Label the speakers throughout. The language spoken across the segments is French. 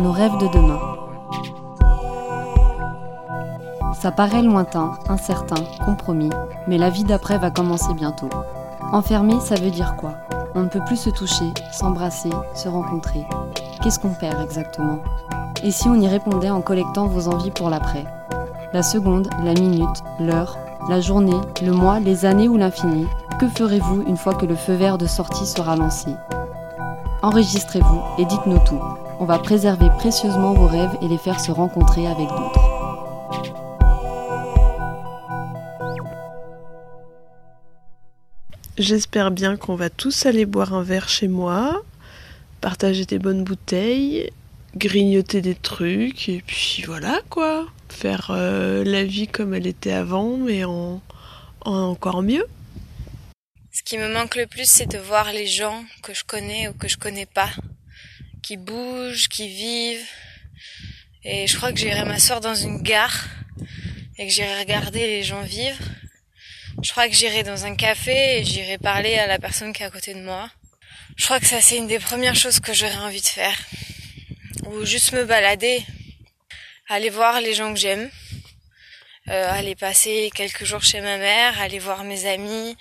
Speaker 1: rêves de demain. Ça paraît lointain, incertain, compromis, mais la vie d'après va commencer bientôt. Enfermé, ça veut dire quoi? On ne peut plus se toucher, s'embrasser, se rencontrer. Qu'est-ce qu'on perd exactement? Et si on y répondait en collectant vos envies pour l'après? La seconde, la minute, l'heure, la journée, le mois, les années ou l'infini Que ferez-vous une fois que le feu vert de sortie sera lancé? Enregistrez-vous et dites-nous tout. On va préserver précieusement vos rêves et les faire se rencontrer avec d'autres.
Speaker 2: J'espère bien qu'on va tous aller boire un verre chez moi, partager des bonnes bouteilles, grignoter des trucs, et puis voilà quoi. Faire euh, la vie comme elle était avant, mais en, en encore mieux.
Speaker 3: Ce qui me manque le plus, c'est de voir les gens que je connais ou que je connais pas, qui bougent, qui vivent. Et je crois que j'irai m'asseoir dans une gare et que j'irai regarder les gens vivre je crois que j'irai dans un café et j'irai parler à la personne qui est à côté de moi. Je crois que ça c'est une des premières choses que j'aurais envie de faire. Ou juste me balader, aller voir les gens que j'aime, euh, aller passer quelques jours chez ma mère, aller voir mes amis.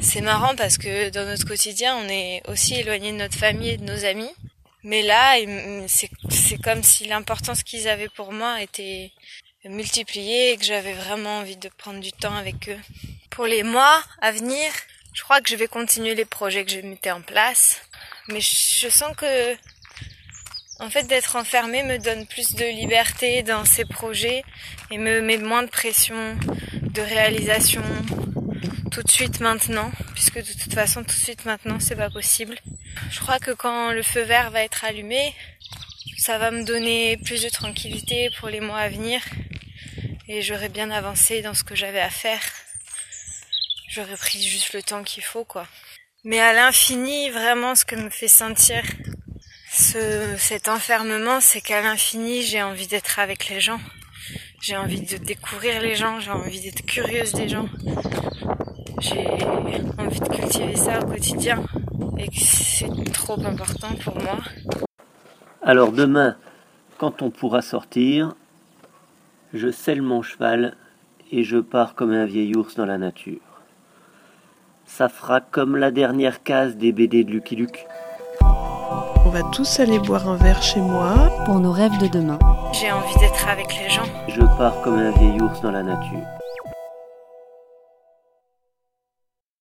Speaker 3: C'est marrant parce que dans notre quotidien, on est aussi éloigné de notre famille et de nos amis. Mais là, c'est comme si l'importance qu'ils avaient pour moi était multiplier et que j'avais vraiment envie de prendre du temps avec eux. Pour les mois à venir, je crois que je vais continuer les projets que je mettais en place. Mais je sens que, en fait, d'être enfermée me donne plus de liberté dans ces projets et me met moins de pression, de réalisation tout de suite maintenant, puisque de toute façon, tout de suite maintenant, c'est pas possible. Je crois que quand le feu vert va être allumé, ça va me donner plus de tranquillité pour les mois à venir et j'aurais bien avancé dans ce que j'avais à faire. J'aurais pris juste le temps qu'il faut, quoi. Mais à l'infini, vraiment, ce que me fait sentir ce, cet enfermement, c'est qu'à l'infini, j'ai envie d'être avec les gens. J'ai envie de découvrir les gens, j'ai envie d'être curieuse des gens. J'ai envie de cultiver ça au quotidien et que c'est trop important pour moi.
Speaker 4: Alors demain, quand on pourra sortir, je selle mon cheval et je pars comme un vieil ours dans la nature. Ça fera comme la dernière case des BD de Lucky Luke.
Speaker 2: On va tous aller boire un verre chez moi.
Speaker 1: Pour nos rêves de demain.
Speaker 3: J'ai envie d'être avec les gens.
Speaker 4: Je pars comme un vieil ours dans la nature.